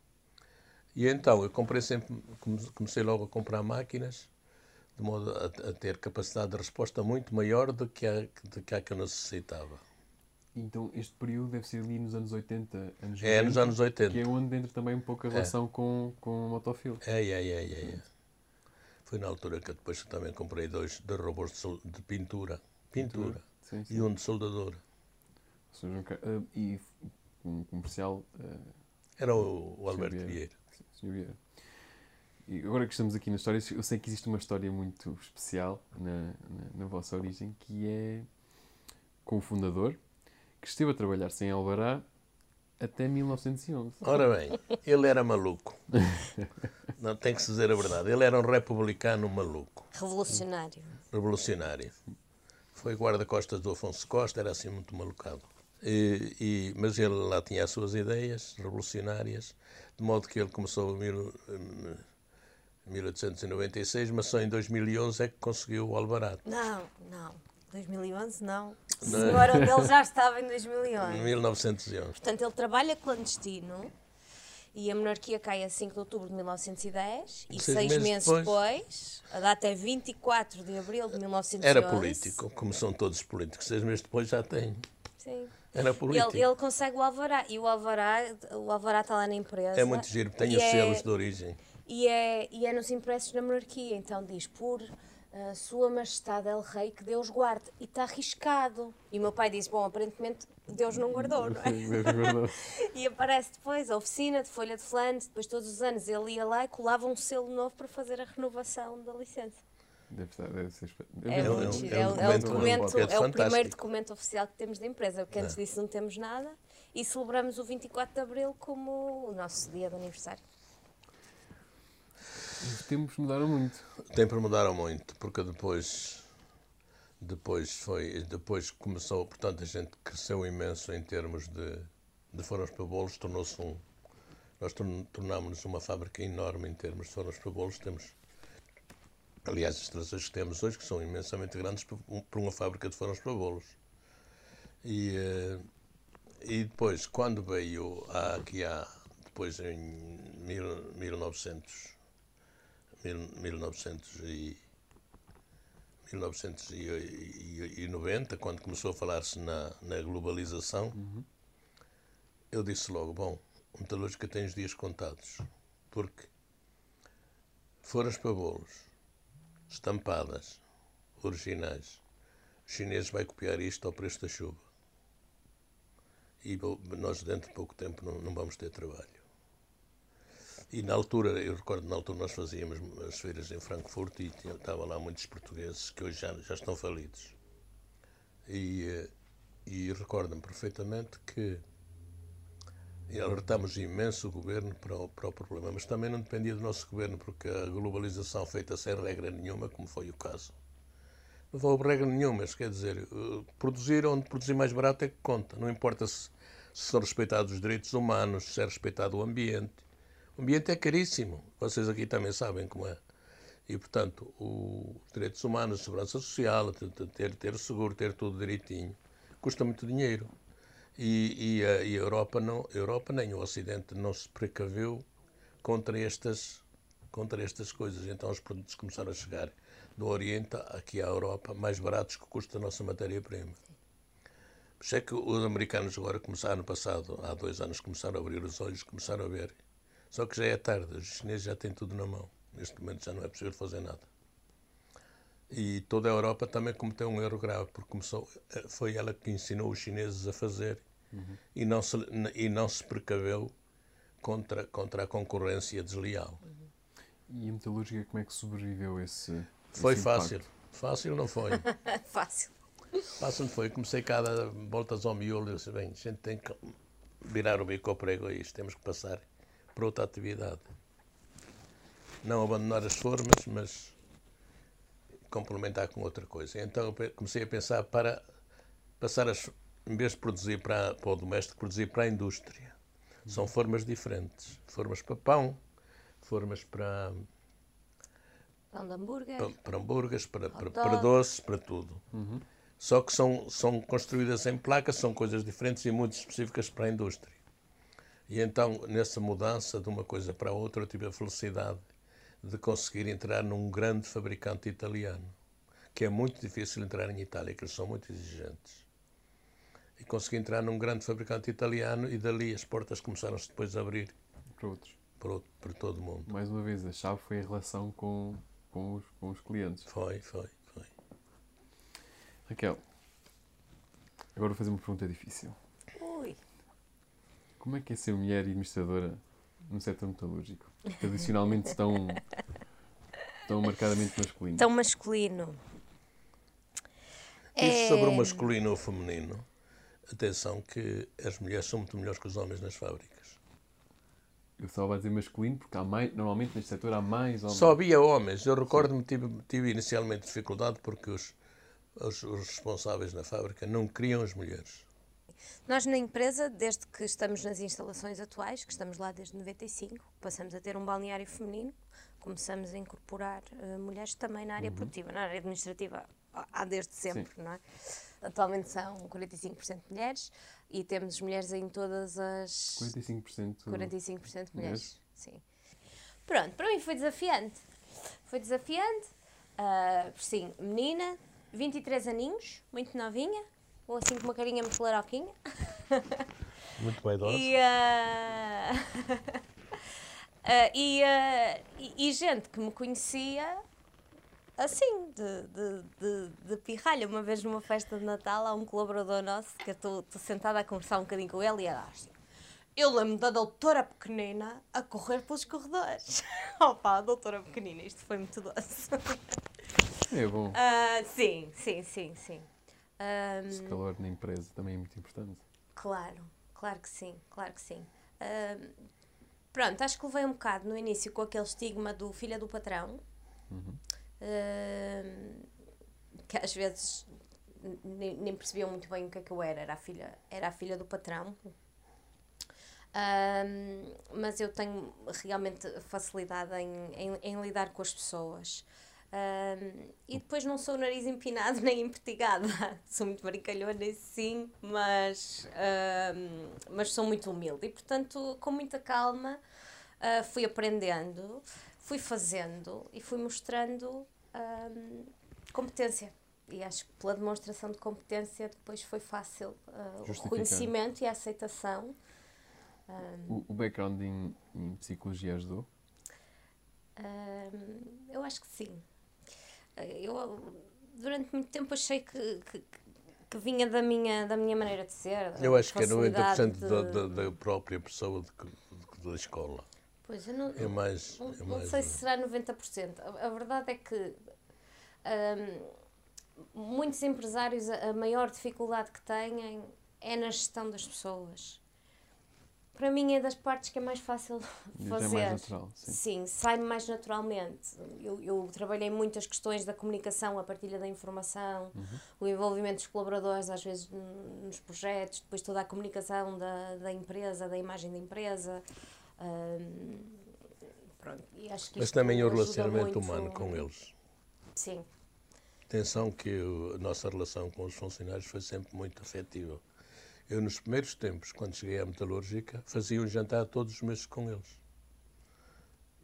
E então, eu comprei sempre, come- comecei logo a comprar máquinas, de modo a, a ter capacidade de resposta muito maior do que a, do que a que eu necessitava. Então, este período deve ser ali nos anos 80, anos É, 90, nos anos 80. Que é onde entra também um pouco a relação com, com o Motofil. É, é, é, é, é. Foi na altura que eu depois também comprei dois de robôs de, de pintura. Pintura. Sim, sim. E um de soldador. Ou seja, um ca- ah, e um comercial. ah, Era o, o Alberto Vieira. Vieira. Sr. Vieira. E agora que estamos aqui na história, eu sei que existe uma história muito especial na, na, na vossa origem, que é com o fundador, que esteve a trabalhar sem alvará até 1911. Ora bem, ele era maluco. (laughs) Não, tem que se dizer a verdade. Ele era um republicano maluco, Revolucionário. revolucionário. Foi guarda-costas do Afonso Costa, era assim muito malucado. E, e- mas ele lá tinha as suas ideias revolucionárias, de modo que ele começou em mil- em 1896, mas só em 2011 é que conseguiu o alvará. Não, não. 2011 não. O Não. senhor onde ele já estava em Em 2011. 1911. Portanto, ele trabalha clandestino e a monarquia cai a 5 de outubro de 1910 e Seis seis, meses meses depois. depois, a data é 24 de abril de 1911. Era político, como são todos políticos. Seis meses depois já tem. Sim. Era político. Ele, ele consegue o alvará e o alvará, o alvará está lá na empresa. É muito giro, tem os é- selos de origem. E é, e é nos impressos da monarquia, então diz por ah, Sua Majestade El Rei que Deus guarde. E está arriscado. E o meu pai disse: Bom, aparentemente Deus não guardou, não é? (laughs) E aparece depois a oficina de folha de flandes, depois todos os anos ele ia lá e colava um selo novo para fazer a renovação da licença. Deve, estar, deve ser. É, um- é um- é um É o- é o documento- é é o primeiro documento oficial que temos da empresa, porque antes disso não temos nada. E celebramos o 24 de Abril como o nosso dia de aniversário. Os tempos mudaram muito. Sempre mudaram muito, porque depois depois foi depois começou, portanto a gente cresceu imenso em termos de, de fornos para bolos, tornou-se um nós torn- tornámos-nos uma fábrica enorme em termos de fornos para bolos, temos aliás as instalações que temos hoje que são imensamente grandes para um- uma fábrica de fornos para bolos. E eh, e depois quando veio aqui há depois em mil, 1900 mil- 1900 e 1990, quando começou a falar-se na, na globalização, eu disse logo, bom, a metalúrgica tem os dias contados, porque foras para bolos, estampadas, originais, os chineses vai copiar isto ao preço da chuva. E nós dentro de pouco tempo não, não vamos ter trabalho. E na altura, eu recordo, na altura nós fazíamos as feiras em Frankfurt e estavam lá muitos portugueses que hoje já, já estão falidos. E, eh, e recordo-me perfeitamente que alertámos imenso o governo para o, para o problema, mas também não dependia do nosso governo, porque a globalização feita sem regra nenhuma, como foi o caso, não houve regra nenhuma, mas quer dizer, eh, produzir onde produzir mais barato é que conta, não importa se, se são respeitados os direitos humanos, se é respeitado o ambiente. O ambiente é caríssimo, vocês aqui também sabem como é. E, portanto, os direitos humanos, a segurança social, ter, ter seguro, ter tudo direitinho, custa muito dinheiro. E, e, a, e a Europa, não, Europa nem o Ocidente não se precaveu contra estas, contra estas coisas. Então os produtos começaram a chegar do Oriente aqui à Europa mais baratos que o custo da nossa matéria-prima. Por isso é que os americanos agora começaram, no passado, há dois anos, começaram a abrir os olhos, começaram a ver. Só que já é tarde, os chineses já têm tudo na mão. Neste momento já não é possível fazer nada. E toda a Europa também cometeu um erro grave, porque começou, eh, foi ela que ensinou os chineses a fazer e, não se, e não se precaveu contra, contra a concorrência desleal. E a metalúrgica, como é que sobreviveu a esse. Foi esse fácil. Fácil não foi. (laughs) Fácil. Fácil não foi. Comecei cada voltas ao miolo e disse, bem, a gente tem que virar o bico ao prego a isto, temos que passar para outra atividade. Não abandonar as formas, mas complementar com outra coisa. Então comecei a pensar para passar as, em vez de produzir para, para o doméstico, produzir para a indústria. São formas diferentes. Formas para pão, formas para, Pão de hambúrguer. para, para hambúrgueres, para, para, para doces, para tudo. Só que são, são construídas em placas, são coisas diferentes e muito específicas para a indústria. E então, nessa mudança de uma coisa para a outra, eu tive a felicidade de conseguir entrar num grande fabricante italiano, que é muito difícil entrar em Itália, que eles são muito exigentes. e consegui entrar num grande fabricante italiano e dali as portas começaram-se depois a abrir Para outros. para, o- para todo o mundo. Mais uma vez, a chave foi a relação com, com, os, com os clientes. Foi, foi, foi. Raquel, agora vou fazer uma pergunta difícil. Ui. Como é que é ser mulher e administradora no setor metalúrgico? Tradicionalmente tão, tão marcadamente masculino. Tão masculino. Isso É- sobre o masculino ou o feminino, atenção que as mulheres são muito melhores que os homens nas fábricas. Eu só vou dizer masculino porque há mais, normalmente neste setor há mais homens. Só havia homens. Eu recordo-me tive, tive inicialmente dificuldade porque os, os, os responsáveis na fábrica não queriam as mulheres. Nós na empresa, desde que estamos nas instalações atuais, que estamos lá desde 95, passamos a ter um balneário feminino, começamos a incorporar eh, mulheres também na área produtiva, na área administrativa há- desde sempre, não é? Atualmente são 45% mulheres e temos mulheres em todas as 45%. 45% mulheres. mulheres. Sim. Pronto, para mim foi desafiante. Foi desafiante. ah, sim, menina, 23 aninhos, muito novinha, ou assim com uma carinha muito laroquinha. (laughs) Muito vaidosa. E, ah, (laughs) ah, e, ah, e- e gente que me conhecia assim, de, de, de, de pirralha. Uma vez numa festa de Natal, há um colaborador nosso que eu estou sentada a conversar um bocadinho com ele e ela assim. Eu lembro da doutora pequenina a correr pelos corredores. (laughs) Opa, a doutora pequenina, isto foi muito doce. É bom. Sim, sim, sim, sim. Ah, Esse calor na empresa também é muito importante. Claro, claro que sim, claro que sim. Ahm, pronto, acho que levei um bocado no início com aquele estigma do filha do patrão, Ahm, que às vezes nem, nem percebiam muito bem o que é que eu era, era a filha, era a filha do patrão. Ahm, mas eu tenho realmente facilidade em, em, em lidar com as pessoas. Ahm, e depois não sou nariz empinado (laughs) nem empertigada. sou muito brincalhona, sim, mas, ahm, mas sou muito humilde. E, portanto, com muita calma, ah, fui aprendendo, fui fazendo e fui mostrando ahm, competência. E acho que pela demonstração de competência depois foi fácil ah, o reconhecimento e a aceitação. O, o background em, em psicologia ajudou? Eu acho que sim. Eh, Eu durante muito tempo achei que, que, que vinha da minha, da minha maneira de ser. Eu acho que é facilidade 90% de- da, da, da própria pessoa de que- da escola. Pois, eu não, É mais. não, É não mais sei se será 90%. A, a verdade é que ahm, muitos empresários, a maior dificuldade que têm é na gestão das pessoas. Para mim é das partes que é mais fácil (laughs) fazer. É mais natural, sim. Sim, sai-me mais naturalmente. Eu, eu trabalhei muito as questões da comunicação, a partilha da informação, Uhum. o envolvimento dos colaboradores, às vezes nos projetos, depois toda a comunicação da, da empresa, da imagem da empresa. Ahm, pronto, e acho que Mas também o ajuda relacionamento muito- humano com eles. Sim, Atenção que o- a nossa relação com os funcionários foi sempre muito afetiva. Eu, nos primeiros tempos, quando cheguei à metalúrgica, fazia um jantar todos os meses com eles.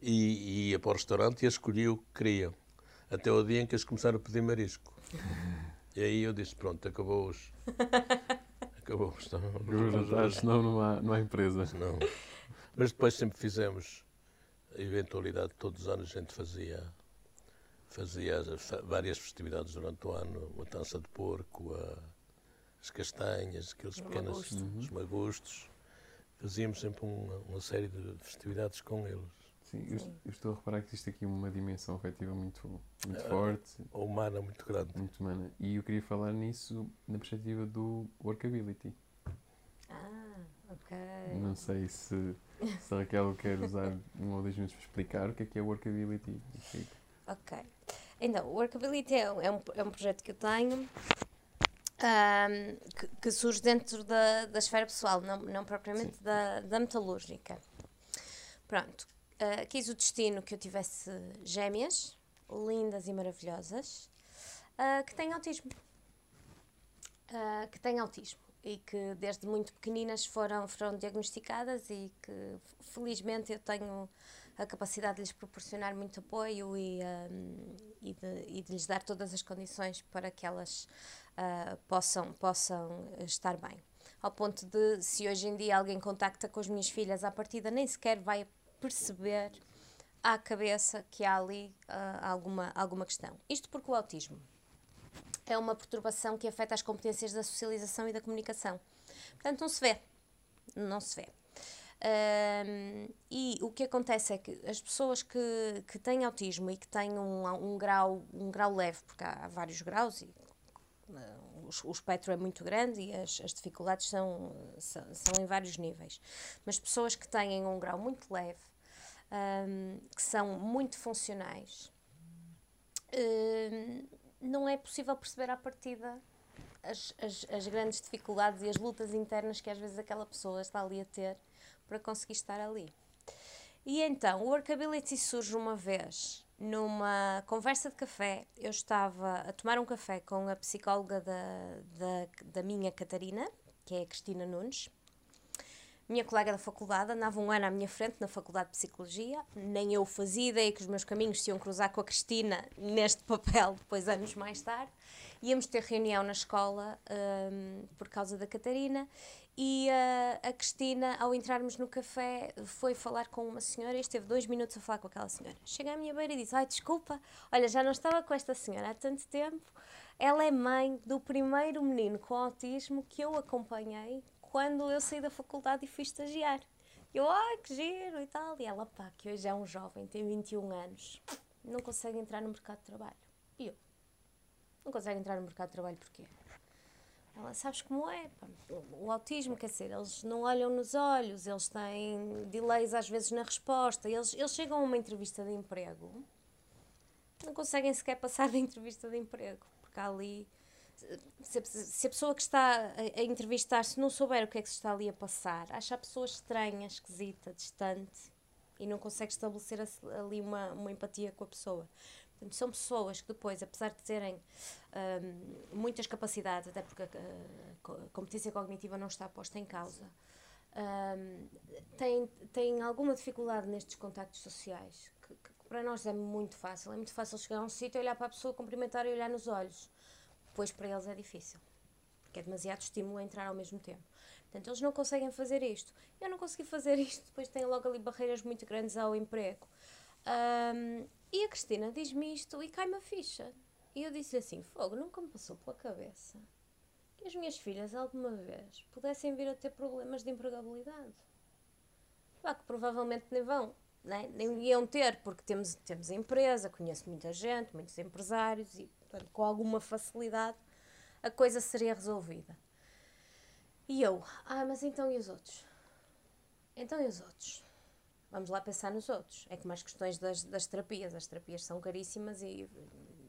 E, e ia para o restaurante e escolhia o que queriam. Até o dia em que eles começaram a pedir marisco. E aí eu disse, pronto, acabou os... (laughs) Acabou os... Os jantares, senão não há, não há empresa. Não. Mas depois sempre fizemos a eventualidade, todos os anos a gente fazia, fazia as- fa- várias festividades durante o ano, a matança de porco, a- as castanhas, aqueles Os pequenos magustos. os magustos. Fazíamos sempre uma, uma série de festividades com eles. Sim, eu, eu estou a reparar que existe aqui uma dimensão afetiva muito, muito Ah. forte, A humana muito grande. muito humana. E eu queria falar nisso na perspectiva do workability. Ah, ok. Não sei se, se a Raquel quer usar um ou dois minutos para explicar o que é que é workability. Ok. Então, o Workability é, um- é um, é um projeto que eu tenho ahm, que, que surge dentro da, da esfera pessoal, não, não propriamente da, da metalúrgica. Pronto. ah, quis o destino que eu tivesse gêmeas, lindas e maravilhosas, ah, que têm autismo. Ah, que têm autismo e que desde muito pequeninas foram, foram diagnosticadas e que felizmente eu tenho a capacidade de lhes proporcionar muito apoio e, e, e, de, e de lhes dar todas as condições para que elas uh, possam, possam estar bem. Ao ponto de, se hoje em dia alguém contacta com as minhas filhas, à partida nem sequer vai perceber à cabeça que há ali uh, alguma, alguma questão. Isto porque o autismo é uma perturbação que afeta as competências da socialização e da comunicação. Portanto, não se vê. Não se vê. Um, e o que acontece é que as pessoas que, que têm autismo e que têm um, um, grau, um grau leve, porque há, vários graus e o, o, espectro é muito grande e as, as dificuldades são, são, são, em vários níveis, mas pessoas que têm um grau muito leve, um, que são muito funcionais, um, não é possível perceber à partida as, as, as grandes dificuldades e as lutas internas que às vezes aquela pessoa está ali a ter para conseguir estar ali. E então, o Workability surge uma vez numa conversa de café. Eu estava a tomar um café com a psicóloga da, da, da minha Catarina, que é a Cristina Nunes, minha colega da faculdade, andava um ano à minha frente na Faculdade de Psicologia, nem eu fazia ideia que os meus caminhos se iam cruzar com a Cristina neste papel, depois anos mais tarde. Íamos ter reunião na escola um, por causa da Catarina e uh, a Cristina, ao entrarmos no café, foi falar com uma senhora e esteve dois minutos a falar com aquela senhora. Chega à minha beira e disse: Ai, desculpa, olha, já não estava com esta senhora há tanto tempo. Ela é mãe do primeiro menino com autismo que eu acompanhei quando eu saí da faculdade e fui estagiar. Eu, ai, que giro e tal. E ela, pá, que hoje é um jovem, tem 21 anos, não consegue entrar no mercado de trabalho. E eu, não consegue entrar no mercado de trabalho porquê? Ela, sabes como é? O autismo, quer dizer, eles não olham nos olhos, eles têm delays às vezes na resposta, eles, eles chegam a uma entrevista de emprego, não conseguem sequer passar da entrevista de emprego, porque há ali se, se, a pessoa que está a, a entrevistar se não souber o que é que se está ali a passar, acha a pessoa estranha, esquisita, distante e não consegue estabelecer ali uma, uma empatia com a pessoa. Portanto, são pessoas que depois, apesar de terem um, muitas capacidades, até porque a, a, competência cognitiva não está posta em causa, um, têm, têm alguma dificuldade nestes contactos sociais, que, que, para nós é muito fácil. É muito fácil chegar a um sítio, olhar para a pessoa, cumprimentar e olhar nos olhos pois para eles é difícil, porque é demasiado estímulo a entrar ao mesmo tempo. Portanto, eles não conseguem fazer isto. Eu não consegui fazer (laughs) isto, depois tem logo ali barreiras muito grandes ao emprego. Um, e a Cristina diz-me isto e cai-me a ficha. E eu disse assim: Fogo, nunca me passou pela cabeça que as minhas filhas alguma vez pudessem vir a ter problemas de empregabilidade. Vá, que provavelmente nem vão, né? nem iam ter, porque temos, temos empresa, conheço muita gente, muitos empresários e Portanto, com alguma facilidade a coisa seria resolvida. E eu, ah, mas então e os outros? Então e os outros? Vamos lá pensar nos outros. É como as questões das, das terapias. As terapias são caríssimas e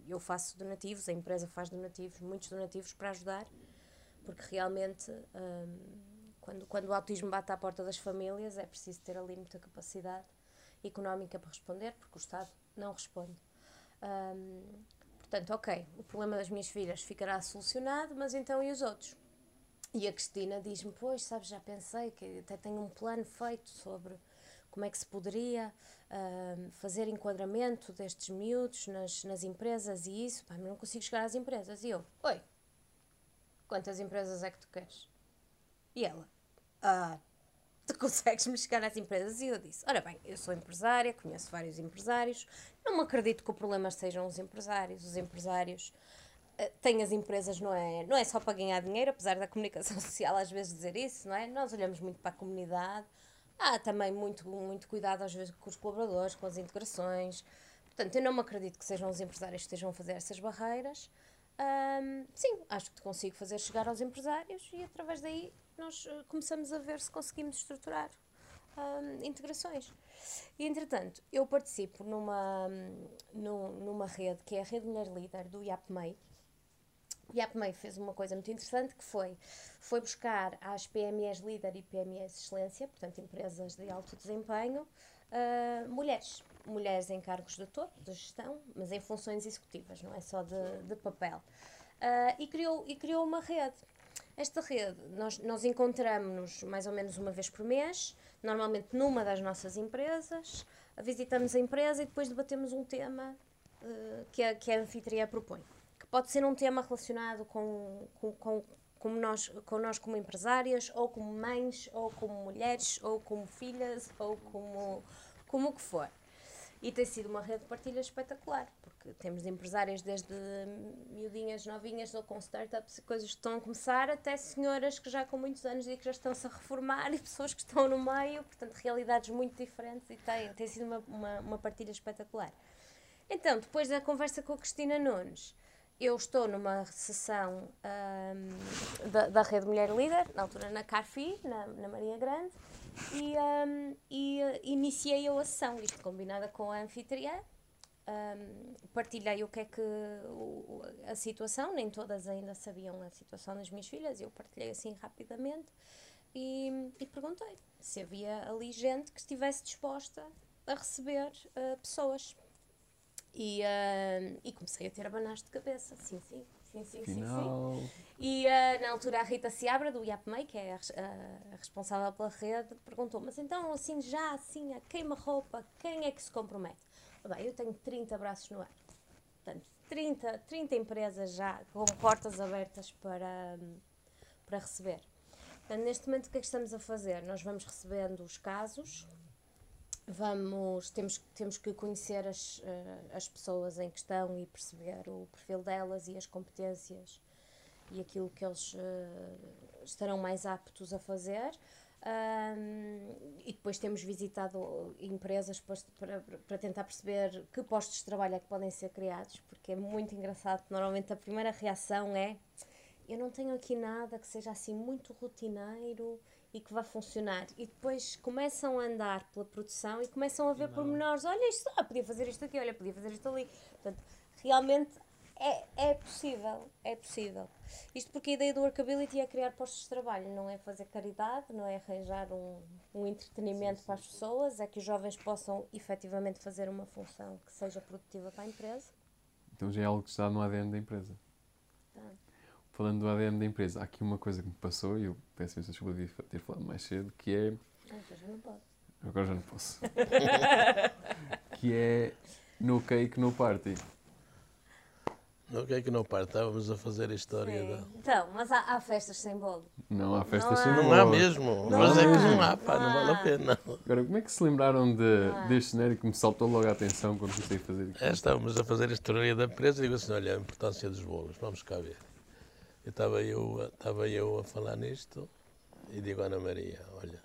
eu faço donativos, a empresa faz donativos, muitos donativos para ajudar, porque realmente hum, quando, quando o autismo bate à porta das famílias é preciso ter ali muita capacidade económica para responder, porque o Estado não responde. Hum, Portanto, ok, o problema das minhas filhas ficará solucionado, mas então e os outros? E a Cristina diz-me: Pois, sabes, já pensei que até tenho um plano feito sobre como é que se poderia uh, fazer enquadramento destes miúdos nas, nas empresas e isso. Pá, não consigo chegar às empresas. E eu: Oi, quantas empresas é que tu queres? E ela: Ah, tu consegues-me chegar às empresas? E eu disse: Ora bem, eu sou empresária, conheço vários empresários, não me acredito que o problema sejam os empresários. Os empresários uh, têm as empresas, não é, não é só para ganhar dinheiro, apesar da comunicação (laughs) social às vezes dizer isso, não é? Nós olhamos muito para a comunidade, há também muito, muito cuidado às vezes com os colaboradores, com as integrações. Portanto, eu não me acredito que sejam os empresários que estejam a fazer essas barreiras. Um, sim, acho que consigo fazer chegar aos empresários e através daí nós uh, começamos a ver se conseguimos estruturar um, integrações. E, entretanto, eu participo numa, numa rede que é a Rede Mulher Líder do IAPMEI. O IAPMEI fez uma coisa muito interessante que foi, foi buscar às PMEs Líder e PMEs Excelência, portanto empresas de alto desempenho, uh, mulheres. Mulheres em cargos de topo, de gestão, mas em funções executivas, não é só de, de papel. Uh, e, criou, e criou uma rede. Esta rede, nós, nós encontramos-nos mais ou menos uma vez por mês, normalmente numa das nossas empresas, visitamos a empresa e depois debatemos um tema uh, que, a, que a anfitriã propõe. Pode ser um tema relacionado com, com, com, como nós, com nós como empresárias, ou como mães, ou como mulheres, ou como filhas, ou como, como o que for. E tem sido uma rede de partilha espetacular, porque temos empresárias desde miudinhas, novinhas ou com startups, coisas que estão a começar, até senhoras que já com muitos anos e que já estão-se a reformar e pessoas que estão no meio, portanto, realidades muito diferentes e tem, tem sido uma, uma, uma partilha espetacular. Então, depois da conversa com a Cristina Nunes, eu estou numa sessão um, da, da Rede Mulher Líder, na altura na Carfi, na, na Maria Grande, e, um, e uh, iniciei a ação, isto combinada com a anfitriã. Um, partilhei o que é que o, a situação, nem todas ainda sabiam a situação das minhas filhas, eu partilhei assim rapidamente e, e perguntei se havia ali gente que estivesse disposta a receber uh, pessoas. E, uh, e comecei a ter abanás de cabeça, sim, sim, sim, sim, Final. sim, sim. E uh, na altura a Rita Seabra, do IAPMEI, que é a, a, a, responsável pela rede, perguntou: Mas então, assim, já assim, a queima-roupa, quem é que se compromete? Bem, eu tenho 30 braços no ar. Portanto, 30, 30 empresas já com portas abertas para, para receber. Portanto, neste momento, o que é que estamos a fazer? Nós vamos recebendo os casos, vamos, temos, temos que conhecer as, uh, as pessoas em questão e perceber o perfil delas e as competências e aquilo que eles uh, estarão mais aptos a fazer. Um, e depois temos visitado empresas para, para, para, tentar perceber que postos de trabalho é que podem ser criados, porque é muito engraçado. Normalmente a primeira reação é: eu não tenho aqui nada que seja assim muito rotineiro e que vá funcionar. E depois começam a andar pela produção e começam a ver não. pormenores: olha, isto, ah, podia fazer isto aqui, olha, podia fazer isto ali. Portanto, realmente é, é possível, é possível. Isto porque a ideia do workability é criar postos de trabalho, não é fazer caridade, não é arranjar um, um entretenimento sim, sim. para as pessoas, é que os jovens possam efetivamente fazer uma função que seja produtiva para a empresa. Então já é algo que está no ADN da empresa. Falando do ADN da empresa, há aqui uma coisa que me passou e eu peço imensa desculpa de ter falado mais cedo, que é. Ah, já não pode. Agora já não posso. (laughs) que é no cake, no party. O que é que não parte? Estávamos a fazer a história Sim. da. Então, mas há, há, festas sem bolo? Não há festas Não sem há. bolo. Não há mesmo, Não mas é que há. não há, pá, não Não vale há. a pena. Agora, como é que se lembraram de, deste cenário que me saltou logo a atenção quando comecei a fazer aquilo? É, estávamos a fazer a história da empresa e digo assim: olha, a importância dos bolos, vamos cá ver. Estava eu, a- estava eu a falar nisto e digo à Ana Maria: olha,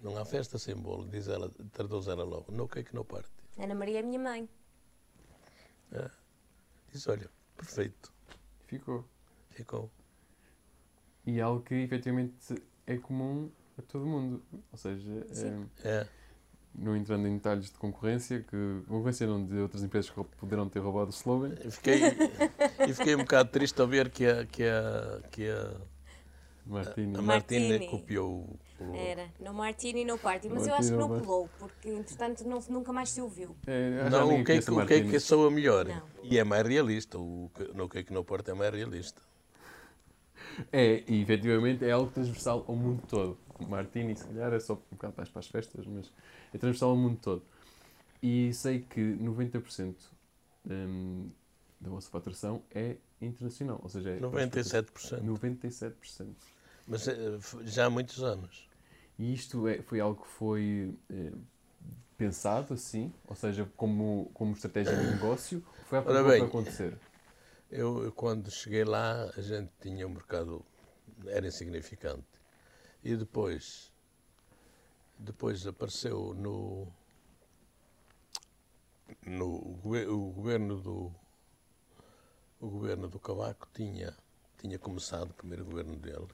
não há festa sem bolo, diz ela, traduz ela logo, no que é que não parte? Ana Maria é minha mãe. Diz: olha, perfeito, Ficou. ficou. E é algo que efetivamente é comum a todo mundo. Ou seja, Sim. eh, É, não entrando em detalhes de concorrência, que concorrência não de outras empresas que poderão ter roubado o slogan. e fiquei, e fiquei um bocado triste ao ver que a, que a, que a, Martini. a Martini. Martina copiou o. Era, no Martini e no Party. Mas eu Martini acho que no não colou, porque entretanto não, nunca mais se ouviu. É, Não, o que, é que, a o que é Martini. que soa melhor? Não. E é mais realista. O, que- no que é que não porta é mais realista. É, e efetivamente é algo transversal ao mundo todo. Martini, se calhar, é só um bocado mais para as festas, mas é transversal ao mundo todo. E sei que 90% hum, da vossa faturação é internacional, ou seja, é 97%. 97%. Mas eh, já há muitos anos. E isto é, foi algo que foi eh, pensado assim, ou seja, como, como estratégia de negócio, foi Ora para bem. acontecer. Eu, eu, quando cheguei lá, a gente tinha um mercado, era insignificante. E depois, depois apareceu no, no o governo do o governo do Cavaco tinha tinha começado o primeiro governo dele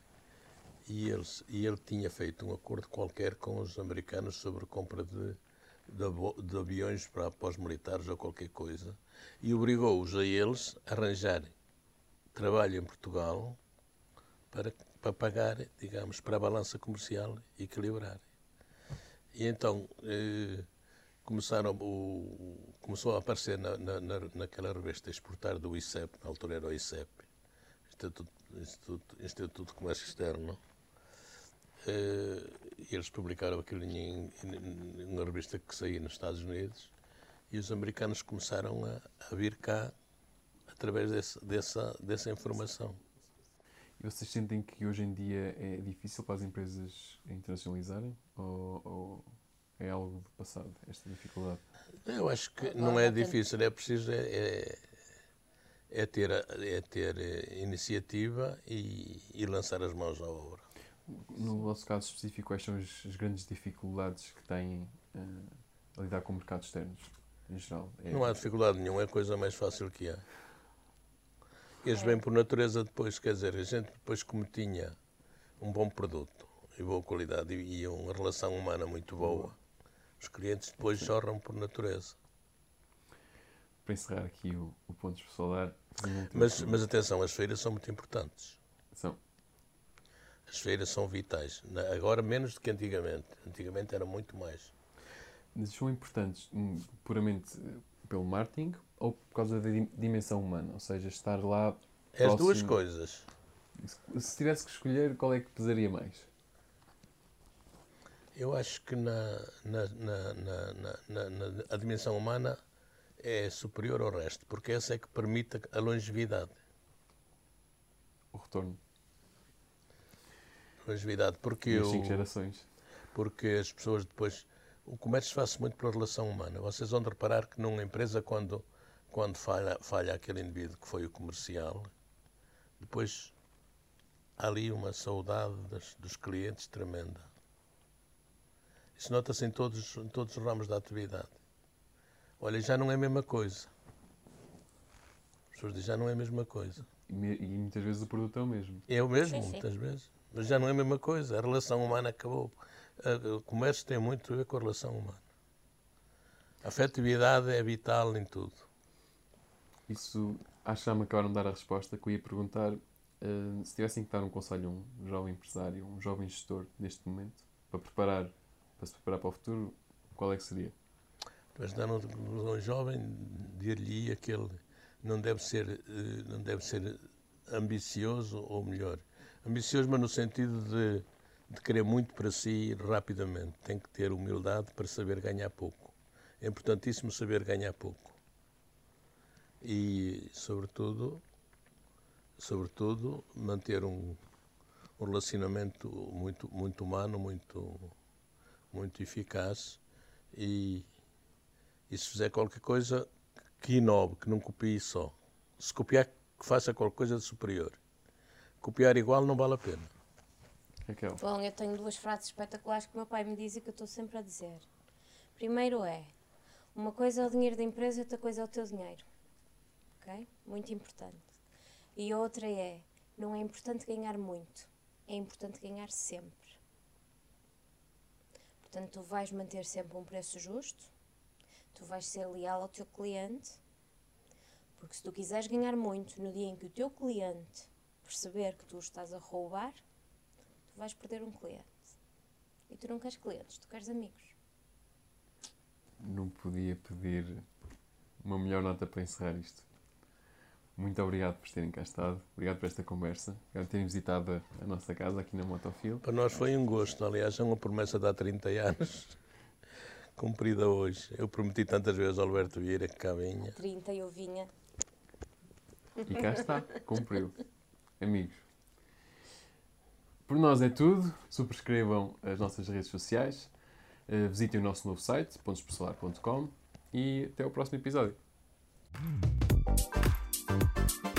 e ele e ele tinha feito um acordo qualquer com os americanos sobre compra de de, de aviões para, para os militares ou qualquer coisa e obrigou-os a eles a arranjarem trabalho em Portugal para, para pagar, digamos, para a balança comercial equilibrar. E então eh, começaram, o, começou a aparecer na, na, na- naquela revista Exportar do ICEP, na altura era o ICEP, Instituto, Instituto, Instituto de Comércio Externo, eh, e eles publicaram aquilo em, em uma revista que saía nos Estados Unidos, E os americanos começaram a, a vir cá através desse, dessa, dessa informação. Vocês sentem que hoje em dia é difícil para as empresas internacionalizarem? Ou, ou é algo do passado, esta dificuldade? Eu acho que não é difícil, é preciso é, é, é ter, é ter eh, iniciativa e, e lançar as mãos à obra. No vosso caso específico, quais são as, as grandes dificuldades que têm uh, a lidar com mercados externos, em geral? É... Não há dificuldade nenhuma, é a coisa mais fácil que há. Eles vêm por natureza depois, quer dizer, a gente depois como tinha um bom produto e boa qualidade e uma relação humana muito boa, os clientes depois jorram por natureza. Para encerrar aqui o, o ponto solar. Mas, mas atenção, as feiras são muito importantes. São. As feiras são vitais. Agora menos do que antigamente. Antigamente era muito mais. Mas são importantes hum, puramente pelo marketing ou por causa da dimensão humana? Ou seja, estar lá. É as duas coisas. Se tivesse que escolher, qual é que pesaria mais? Eu acho que na, na, na, na, a dimensão humana é superior ao resto, porque essa é que permite a longevidade. O retorno. Longevidade, porque eu, cinco gerações. Porque as pessoas depois. O comércio faz-se muito pela relação humana. Vocês vão reparar que numa empresa, quando, quando falha, falha aquele indivíduo que foi o comercial, depois há ali uma saudade das, dos clientes tremenda. Isso nota-se em todos, em todos os ramos da atividade. Olha, já não é a mesma coisa. As pessoas dizem, já não é a mesma coisa. E, e muitas vezes o produto é o mesmo. É o mesmo, sim, sim. muitas vezes. Mas já não é a mesma coisa. A relação humana acabou. O comércio tem muito a ver com a relação humana. A afetividade é vital em tudo. Isso, acho que já me acabaram de dar a resposta que eu ia perguntar uh, se tivessem que dar um conselho a um jovem empresário, um jovem gestor neste momento, para preparar, para se preparar para o futuro, qual é que seria? Mas dando um jovem, dir-lhe que ele não deve ser, eh, não deve ser ambicioso ou melhor, ambicioso, mas no sentido de, de querer muito para si rapidamente. Tem que ter humildade para saber ganhar pouco. É importantíssimo saber ganhar pouco. E, sobretudo, sobretudo manter um, um relacionamento muito, muito humano, muito, muito eficaz e e se fizer qualquer coisa, que inove, que não copie só. Se copiar, que faça qualquer coisa de superior. Copiar igual não vale a pena. Raquel. Bom, eu tenho duas frases espetaculares que o meu pai me diz e que eu estou sempre a dizer. Primeiro é, uma coisa é o dinheiro da empresa, outra coisa é o teu dinheiro. Ok? Muito importante. E outra é, não é importante ganhar muito, é importante ganhar sempre. Portanto, tu vais manter sempre um preço justo, tu vais ser leal ao teu cliente, porque se tu quiseres ganhar muito no dia em que o teu cliente perceber que tu estás a roubar, tu vais perder um cliente. E tu não queres clientes, tu queres amigos. Não podia pedir uma melhor nota para encerrar isto. Muito obrigado por terem cá estado. Obrigado por esta conversa. Obrigado por terem visitado a nossa casa aqui na Motofil. Para nós foi um gosto. Aliás, é uma promessa de há 30 anos (laughs) cumprida hoje. Eu prometi tantas vezes ao Alberto Vieira que cá vinha. 30 eu vinha. E cá está, cumpriu. Amigos. Por nós é tudo. Subscrevam as nossas redes sociais. Eh, visitem o nosso novo site, pontospesolar.com e até o próximo episódio. Thank you.